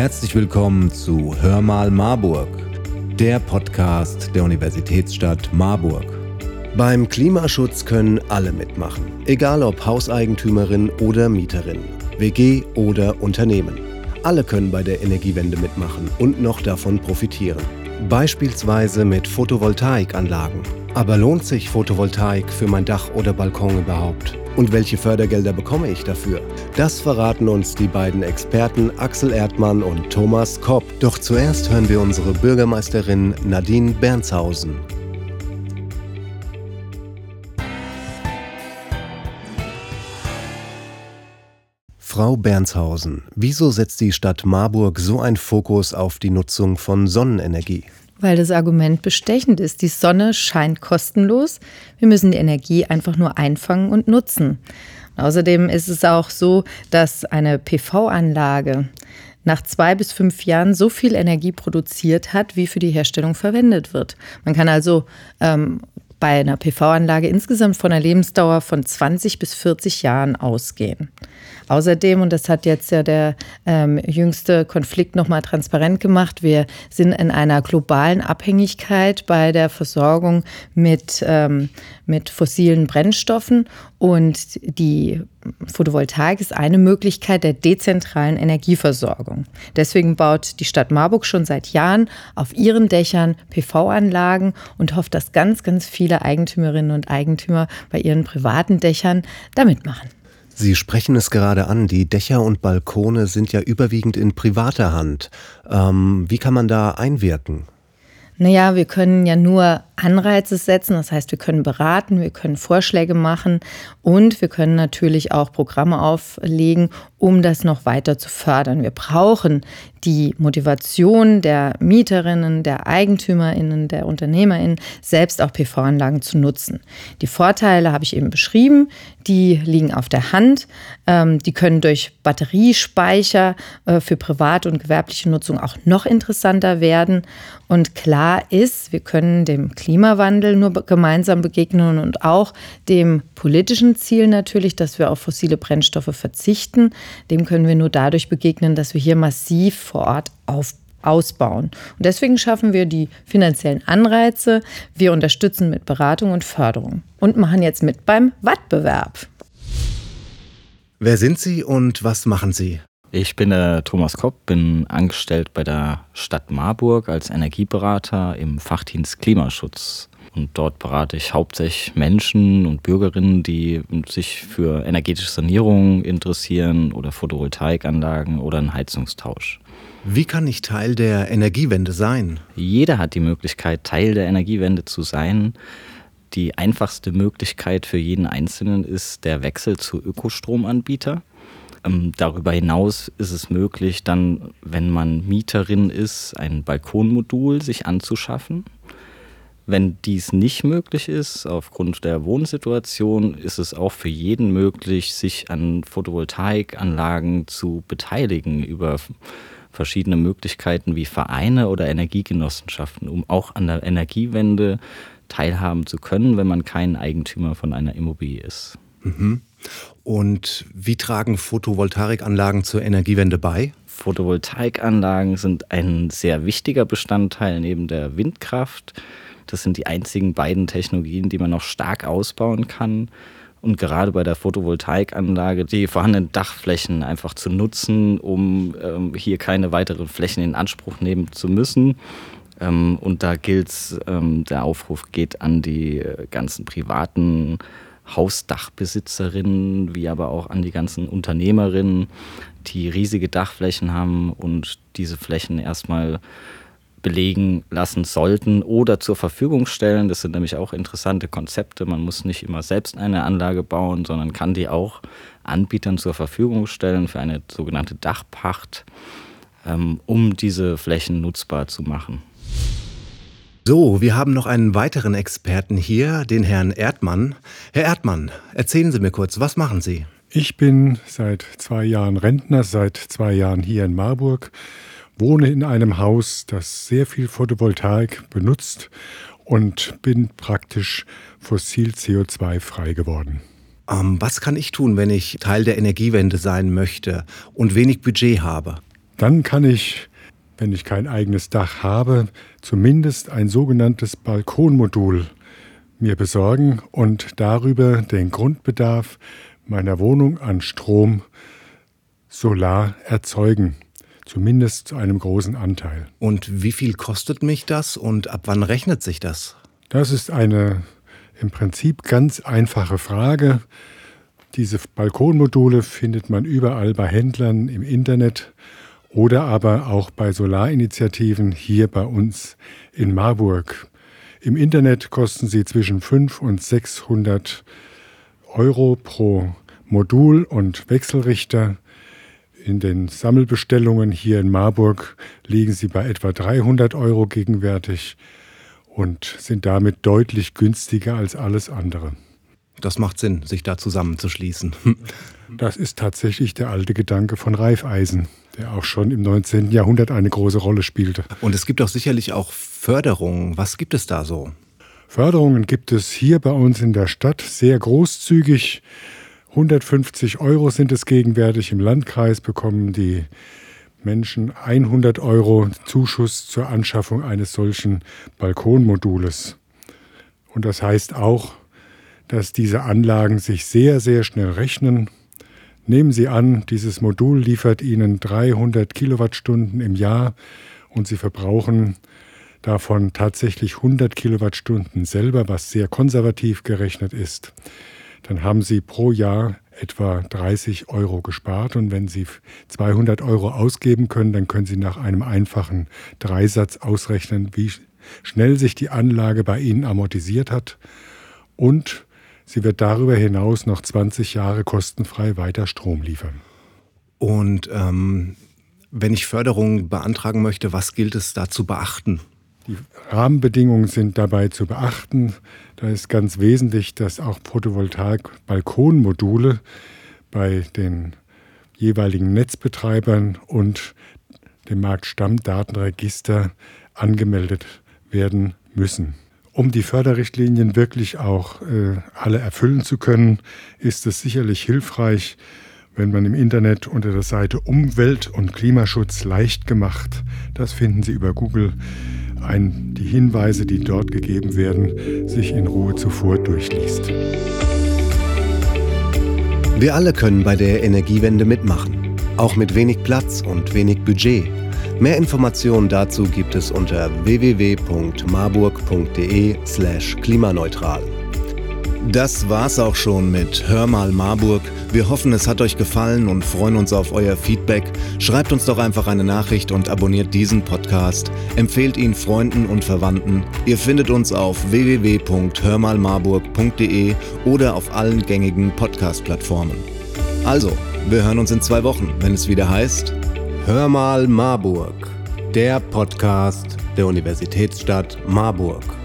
Herzlich willkommen zu Hör mal Marburg, der Podcast der Universitätsstadt Marburg. Beim Klimaschutz können alle mitmachen, egal ob Hauseigentümerin oder Mieterin, WG oder Unternehmen. Alle können bei der Energiewende mitmachen und noch davon profitieren. Beispielsweise mit Photovoltaikanlagen. Aber lohnt sich Photovoltaik für mein Dach oder Balkon überhaupt? Und welche Fördergelder bekomme ich dafür? Das verraten uns die beiden Experten Axel Erdmann und Thomas Kopp. Doch zuerst hören wir unsere Bürgermeisterin Nadine Bernshausen. Frau Bernshausen, wieso setzt die Stadt Marburg so einen Fokus auf die Nutzung von Sonnenenergie? Weil das Argument bestechend ist. Die Sonne scheint kostenlos. Wir müssen die Energie einfach nur einfangen und nutzen. Außerdem ist es auch so, dass eine PV-Anlage nach zwei bis fünf Jahren so viel Energie produziert hat, wie für die Herstellung verwendet wird. Man kann also ähm, bei einer PV-Anlage insgesamt von einer Lebensdauer von 20 bis 40 Jahren ausgehen. Außerdem, und das hat jetzt ja der ähm, jüngste Konflikt nochmal transparent gemacht, wir sind in einer globalen Abhängigkeit bei der Versorgung mit, ähm, mit fossilen Brennstoffen und die Photovoltaik ist eine Möglichkeit der dezentralen Energieversorgung. Deswegen baut die Stadt Marburg schon seit Jahren auf ihren Dächern PV-Anlagen und hofft, dass ganz, ganz viele Eigentümerinnen und Eigentümer bei ihren privaten Dächern da mitmachen. Sie sprechen es gerade an, die Dächer und Balkone sind ja überwiegend in privater Hand. Ähm, wie kann man da einwirken? Naja, wir können ja nur Anreize setzen, das heißt, wir können beraten, wir können Vorschläge machen und wir können natürlich auch Programme auflegen, um das noch weiter zu fördern. Wir brauchen die Motivation der Mieterinnen, der Eigentümerinnen, der Unternehmerinnen, selbst auch PV-Anlagen zu nutzen. Die Vorteile habe ich eben beschrieben, die liegen auf der Hand. Ähm, die können durch Batteriespeicher äh, für private und gewerbliche Nutzung auch noch interessanter werden. Und klar ist, wir können dem Klimawandel nur gemeinsam begegnen und auch dem politischen Ziel natürlich, dass wir auf fossile Brennstoffe verzichten. Dem können wir nur dadurch begegnen, dass wir hier massiv vor Ort auf, ausbauen. Und deswegen schaffen wir die finanziellen Anreize. Wir unterstützen mit Beratung und Förderung und machen jetzt mit beim Wettbewerb. Wer sind Sie und was machen Sie? Ich bin der Thomas Kopp, bin angestellt bei der Stadt Marburg als Energieberater im Fachdienst Klimaschutz. Und dort berate ich hauptsächlich Menschen und Bürgerinnen, die sich für energetische Sanierung interessieren oder Photovoltaikanlagen oder einen Heizungstausch. Wie kann ich Teil der Energiewende sein? Jeder hat die Möglichkeit, Teil der Energiewende zu sein. Die einfachste Möglichkeit für jeden Einzelnen ist der Wechsel zu Ökostromanbieter. Ähm, darüber hinaus ist es möglich, dann, wenn man Mieterin ist, ein Balkonmodul sich anzuschaffen. Wenn dies nicht möglich ist, aufgrund der Wohnsituation, ist es auch für jeden möglich, sich an Photovoltaikanlagen zu beteiligen über verschiedene Möglichkeiten wie Vereine oder Energiegenossenschaften, um auch an der Energiewende teilhaben zu können, wenn man kein Eigentümer von einer Immobilie ist. Mhm. Und wie tragen Photovoltaikanlagen zur Energiewende bei? Photovoltaikanlagen sind ein sehr wichtiger Bestandteil neben der Windkraft. Das sind die einzigen beiden Technologien, die man noch stark ausbauen kann. Und gerade bei der Photovoltaikanlage die vorhandenen Dachflächen einfach zu nutzen, um ähm, hier keine weiteren Flächen in Anspruch nehmen zu müssen. Ähm, und da gilt ähm, der Aufruf geht an die äh, ganzen privaten Hausdachbesitzerinnen, wie aber auch an die ganzen Unternehmerinnen, die riesige Dachflächen haben und diese Flächen erstmal belegen lassen sollten oder zur Verfügung stellen. Das sind nämlich auch interessante Konzepte. Man muss nicht immer selbst eine Anlage bauen, sondern kann die auch Anbietern zur Verfügung stellen für eine sogenannte Dachpacht, ähm, um diese Flächen nutzbar zu machen. So, wir haben noch einen weiteren Experten hier, den Herrn Erdmann. Herr Erdmann, erzählen Sie mir kurz, was machen Sie? Ich bin seit zwei Jahren Rentner, seit zwei Jahren hier in Marburg wohne in einem Haus, das sehr viel Photovoltaik benutzt und bin praktisch fossil CO2 frei geworden. Ähm, was kann ich tun, wenn ich Teil der Energiewende sein möchte und wenig Budget habe? Dann kann ich, wenn ich kein eigenes Dach habe, zumindest ein sogenanntes Balkonmodul mir besorgen und darüber den Grundbedarf meiner Wohnung an Strom solar erzeugen. Zumindest zu einem großen Anteil. Und wie viel kostet mich das und ab wann rechnet sich das? Das ist eine im Prinzip ganz einfache Frage. Diese Balkonmodule findet man überall bei Händlern im Internet oder aber auch bei Solarinitiativen hier bei uns in Marburg. Im Internet kosten sie zwischen 500 und 600 Euro pro Modul und Wechselrichter. In den Sammelbestellungen hier in Marburg liegen sie bei etwa 300 Euro gegenwärtig und sind damit deutlich günstiger als alles andere. Das macht Sinn, sich da zusammenzuschließen. Das ist tatsächlich der alte Gedanke von Reifeisen, der auch schon im 19. Jahrhundert eine große Rolle spielte. Und es gibt doch sicherlich auch Förderungen. Was gibt es da so? Förderungen gibt es hier bei uns in der Stadt sehr großzügig. 150 Euro sind es gegenwärtig. Im Landkreis bekommen die Menschen 100 Euro Zuschuss zur Anschaffung eines solchen Balkonmodules. Und das heißt auch, dass diese Anlagen sich sehr, sehr schnell rechnen. Nehmen Sie an, dieses Modul liefert Ihnen 300 Kilowattstunden im Jahr und Sie verbrauchen davon tatsächlich 100 Kilowattstunden selber, was sehr konservativ gerechnet ist dann haben Sie pro Jahr etwa 30 Euro gespart. Und wenn Sie 200 Euro ausgeben können, dann können Sie nach einem einfachen Dreisatz ausrechnen, wie schnell sich die Anlage bei Ihnen amortisiert hat. Und sie wird darüber hinaus noch 20 Jahre kostenfrei weiter Strom liefern. Und ähm, wenn ich Förderung beantragen möchte, was gilt es da zu beachten? Die Rahmenbedingungen sind dabei zu beachten. Da ist ganz wesentlich, dass auch Photovoltaik-Balkonmodule bei den jeweiligen Netzbetreibern und dem Marktstammdatenregister angemeldet werden müssen. Um die Förderrichtlinien wirklich auch äh, alle erfüllen zu können, ist es sicherlich hilfreich, wenn man im Internet unter der Seite Umwelt- und Klimaschutz leicht gemacht, das finden Sie über Google, ein, die Hinweise, die dort gegeben werden, sich in Ruhe zuvor durchliest. Wir alle können bei der Energiewende mitmachen, auch mit wenig Platz und wenig Budget. Mehr Informationen dazu gibt es unter www.marburg.de/slash klimaneutral. Das war's auch schon mit Hör mal Marburg. Wir hoffen, es hat euch gefallen und freuen uns auf euer Feedback. Schreibt uns doch einfach eine Nachricht und abonniert diesen Podcast. Empfehlt ihn Freunden und Verwandten. Ihr findet uns auf www.hörmalmarburg.de oder auf allen gängigen Podcast-Plattformen. Also, wir hören uns in zwei Wochen, wenn es wieder heißt Hör mal Marburg, der Podcast der Universitätsstadt Marburg.